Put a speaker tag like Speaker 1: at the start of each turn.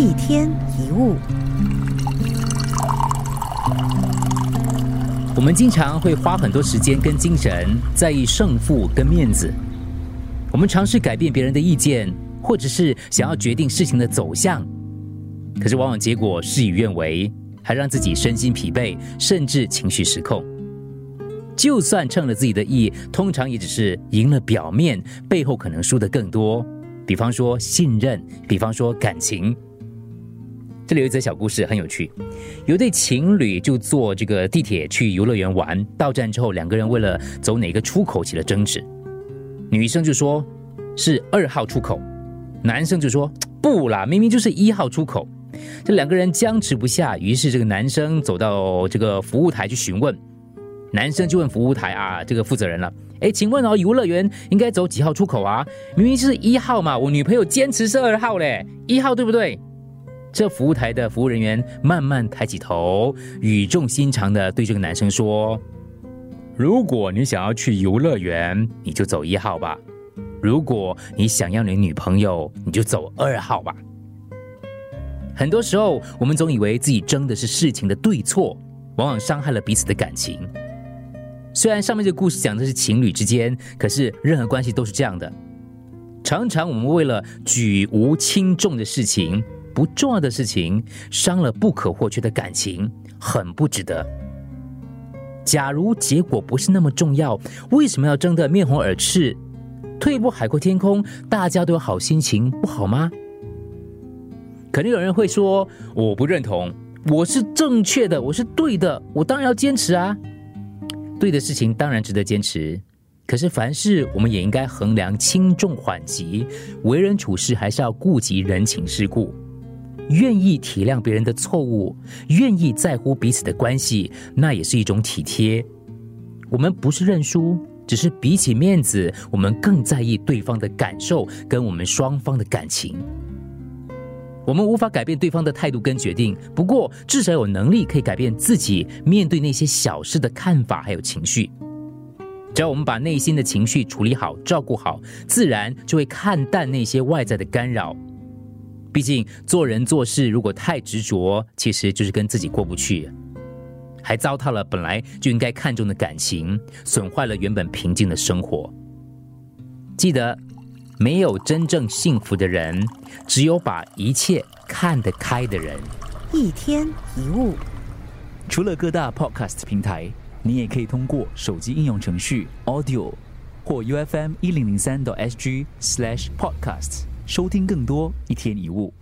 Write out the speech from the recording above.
Speaker 1: 一天一物，
Speaker 2: 我们经常会花很多时间跟精神在意胜负跟面子，我们尝试改变别人的意见，或者是想要决定事情的走向，可是往往结果事与愿违，还让自己身心疲惫，甚至情绪失控。就算称了自己的意，通常也只是赢了表面，背后可能输的更多。比方说信任，比方说感情。这里有一则小故事，很有趣。有对情侣就坐这个地铁去游乐园玩，到站之后，两个人为了走哪个出口起了争执。女生就说是二号出口，男生就说不啦，明明就是一号出口。这两个人僵持不下，于是这个男生走到这个服务台去询问。男生就问服务台啊，这个负责人了，哎，请问哦，游乐园应该走几号出口啊？明明是一号嘛，我女朋友坚持是二号嘞，一号对不对？这服务台的服务人员慢慢抬起头，语重心长的对这个男生说：“如果你想要去游乐园，你就走一号吧；如果你想要你女朋友，你就走二号吧。”很多时候，我们总以为自己争的是事情的对错，往往伤害了彼此的感情。虽然上面这个故事讲的是情侣之间，可是任何关系都是这样的。常常我们为了举无轻重的事情。不重要的事情伤了不可或缺的感情，很不值得。假如结果不是那么重要，为什么要争得面红耳赤？退一步海阔天空，大家都有好心情，不好吗？肯定有人会说：“我不认同，我是正确的，我是对的，我当然要坚持啊！”对的事情当然值得坚持，可是凡事我们也应该衡量轻重缓急，为人处事还是要顾及人情世故。愿意体谅别人的错误，愿意在乎彼此的关系，那也是一种体贴。我们不是认输，只是比起面子，我们更在意对方的感受跟我们双方的感情。我们无法改变对方的态度跟决定，不过至少有能力可以改变自己面对那些小事的看法还有情绪。只要我们把内心的情绪处理好、照顾好，自然就会看淡那些外在的干扰。毕竟做人做事如果太执着，其实就是跟自己过不去，还糟蹋了本来就应该看重的感情，损坏了原本平静的生活。记得，没有真正幸福的人，只有把一切看得开的人。
Speaker 1: 一天一物，
Speaker 3: 除了各大 podcast 平台，你也可以通过手机应用程序 Audio 或 U F M 一零零三 SG slash podcasts。收听更多一天一物。